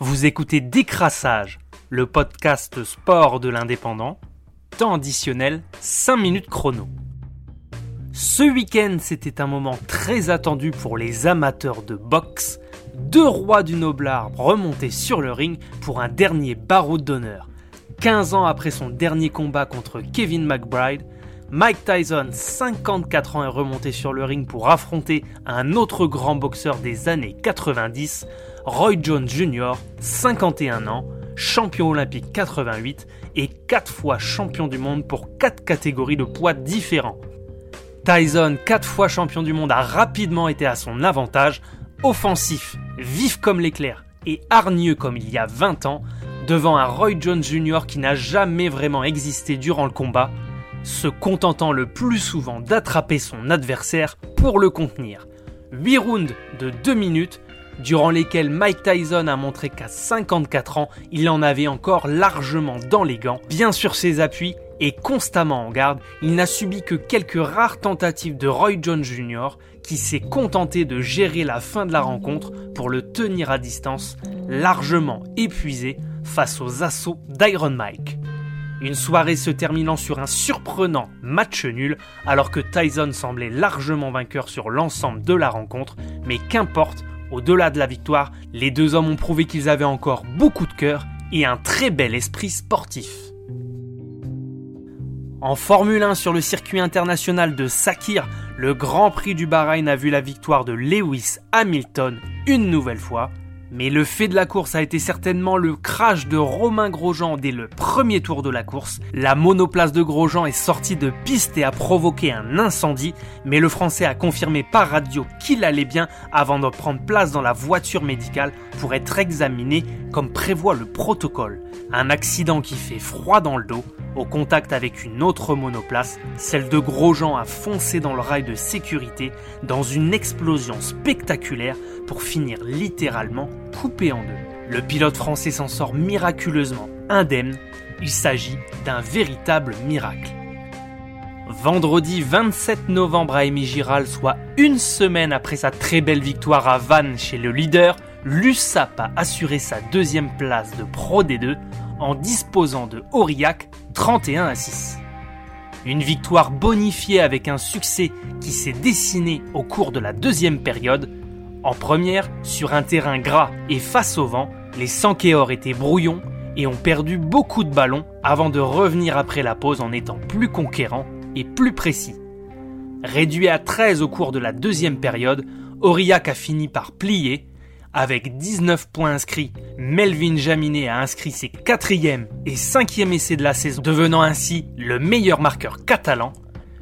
Vous écoutez Décrassage, le podcast sport de l'indépendant. Temps additionnel, 5 minutes chrono. Ce week-end, c'était un moment très attendu pour les amateurs de boxe. Deux rois du noble arbre remontaient sur le ring pour un dernier barreau d'honneur. 15 ans après son dernier combat contre Kevin McBride, Mike Tyson, 54 ans, est remonté sur le ring pour affronter un autre grand boxeur des années 90, Roy Jones Jr., 51 ans, champion olympique 88 et 4 fois champion du monde pour 4 catégories de poids différents. Tyson, 4 fois champion du monde, a rapidement été à son avantage, offensif, vif comme l'éclair et hargneux comme il y a 20 ans, devant un Roy Jones Jr. qui n'a jamais vraiment existé durant le combat, se contentant le plus souvent d'attraper son adversaire pour le contenir. 8 rounds de 2 minutes, durant lesquels Mike Tyson a montré qu'à 54 ans, il en avait encore largement dans les gants, bien sur ses appuis et constamment en garde, il n'a subi que quelques rares tentatives de Roy Jones Jr. qui s'est contenté de gérer la fin de la rencontre pour le tenir à distance, largement épuisé face aux assauts d'Iron Mike. Une soirée se terminant sur un surprenant match nul, alors que Tyson semblait largement vainqueur sur l'ensemble de la rencontre, mais qu'importe, au-delà de la victoire, les deux hommes ont prouvé qu'ils avaient encore beaucoup de cœur et un très bel esprit sportif. En Formule 1 sur le circuit international de Sakir, le Grand Prix du Bahreïn a vu la victoire de Lewis Hamilton une nouvelle fois, mais le fait de la course a été certainement le crash de Romain Grosjean dès le premier tour de la course. La monoplace de Grosjean est sortie de piste et a provoqué un incendie, mais le Français a confirmé par radio qu'il allait bien avant de prendre place dans la voiture médicale pour être examiné comme prévoit le protocole. Un accident qui fait froid dans le dos. Au contact avec une autre monoplace, celle de Grosjean a foncé dans le rail de sécurité dans une explosion spectaculaire pour finir littéralement coupé en deux. Le pilote français s'en sort miraculeusement indemne. Il s'agit d'un véritable miracle. Vendredi 27 novembre à Amy Giral, soit une semaine après sa très belle victoire à Vannes chez le leader, l'USAP a assuré sa deuxième place de Pro D2 en disposant de Aurillac 31 à 6. Une victoire bonifiée avec un succès qui s'est dessiné au cours de la deuxième période. En première, sur un terrain gras et face au vent, les Sankéors étaient brouillons et ont perdu beaucoup de ballons avant de revenir après la pause en étant plus conquérants et plus précis. Réduit à 13 au cours de la deuxième période, Aurillac a fini par plier avec 19 points inscrits, Melvin Jaminet a inscrit ses quatrième et cinquième essais de la saison, devenant ainsi le meilleur marqueur catalan.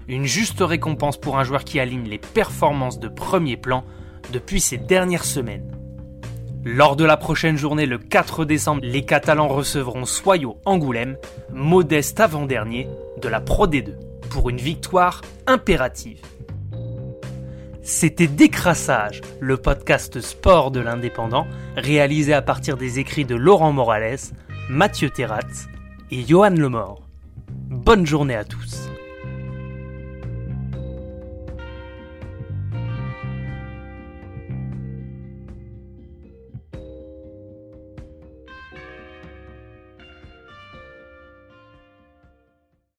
Une juste récompense pour un joueur qui aligne les performances de premier plan depuis ces dernières semaines. Lors de la prochaine journée, le 4 décembre, les Catalans recevront Soyo Angoulême, modeste avant-dernier de la Pro D2, pour une victoire impérative. C'était Décrassage, le podcast sport de l'indépendant, réalisé à partir des écrits de Laurent Morales, Mathieu Terratz et Johan Lemort. Bonne journée à tous.